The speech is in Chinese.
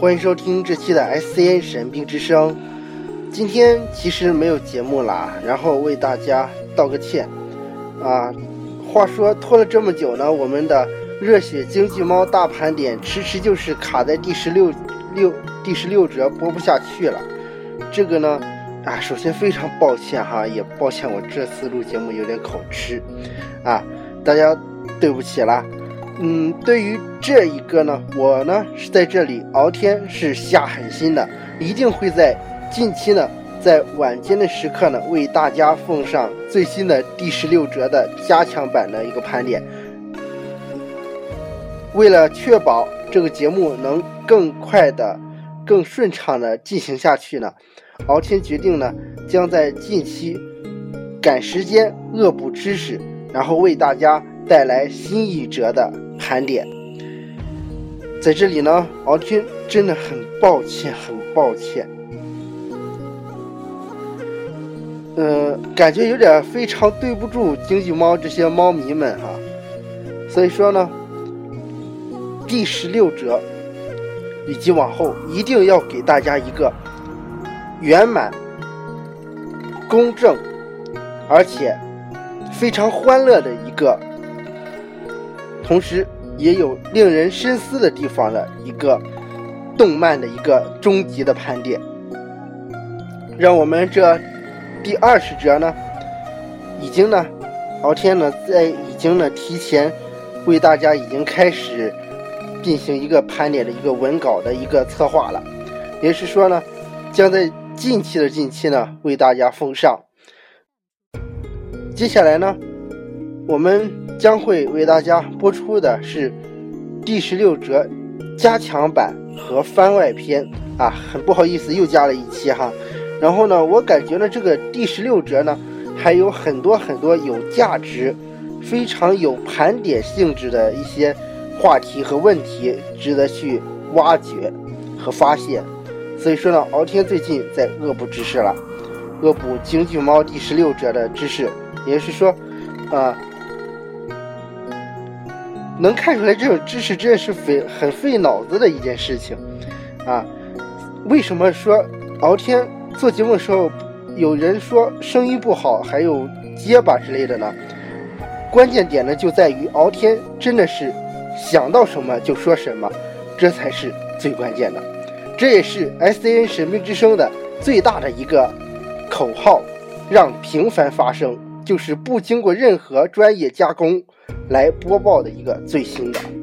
欢迎收听这期的 SCN 神兵之声。今天其实没有节目啦，然后为大家道个歉啊。话说拖了这么久呢，我们的热血经济猫大盘点迟迟就是卡在第十六六第十六折播不下去了。这个呢，啊，首先非常抱歉哈，也抱歉我这次录节目有点口吃啊，大家对不起啦。嗯，对于这一个呢，我呢是在这里敖天是下狠心的，一定会在近期呢，在晚间的时刻呢，为大家奉上最新的第十六折的加强版的一个盘点。为了确保这个节目能更快的、更顺畅的进行下去呢，敖天决定呢，将在近期赶时间恶补知识，然后为大家带来新一折的。盘点，在这里呢，敖天真的很抱歉，很抱歉，嗯，感觉有点非常对不住经济猫这些猫迷们哈，所以说呢，第十六折以及往后一定要给大家一个圆满、公正，而且非常欢乐的一个。同时，也有令人深思的地方的一个动漫的一个终极的盘点，让我们这第二十折呢，已经呢，敖天呢在已经呢提前为大家已经开始进行一个盘点的一个文稿的一个策划了，也是说呢，将在近期的近期呢为大家奉上。接下来呢，我们。将会为大家播出的是第十六折加强版和番外篇啊，很不好意思又加了一期哈。然后呢，我感觉呢这个第十六折呢还有很多很多有价值、非常有盘点性质的一些话题和问题，值得去挖掘和发现。所以说呢，敖天最近在恶补知识了，恶补京剧猫第十六折的知识，也就是说啊。能看出来，这种知识真的是费很费脑子的一件事情，啊，为什么说敖天做节目的时候，有人说声音不好，还有结巴之类的呢？关键点呢就在于敖天真的是想到什么就说什么，这才是最关键的。这也是 S A N 神秘之声的最大的一个口号，让平凡发生，就是不经过任何专业加工。来播报的一个最新的。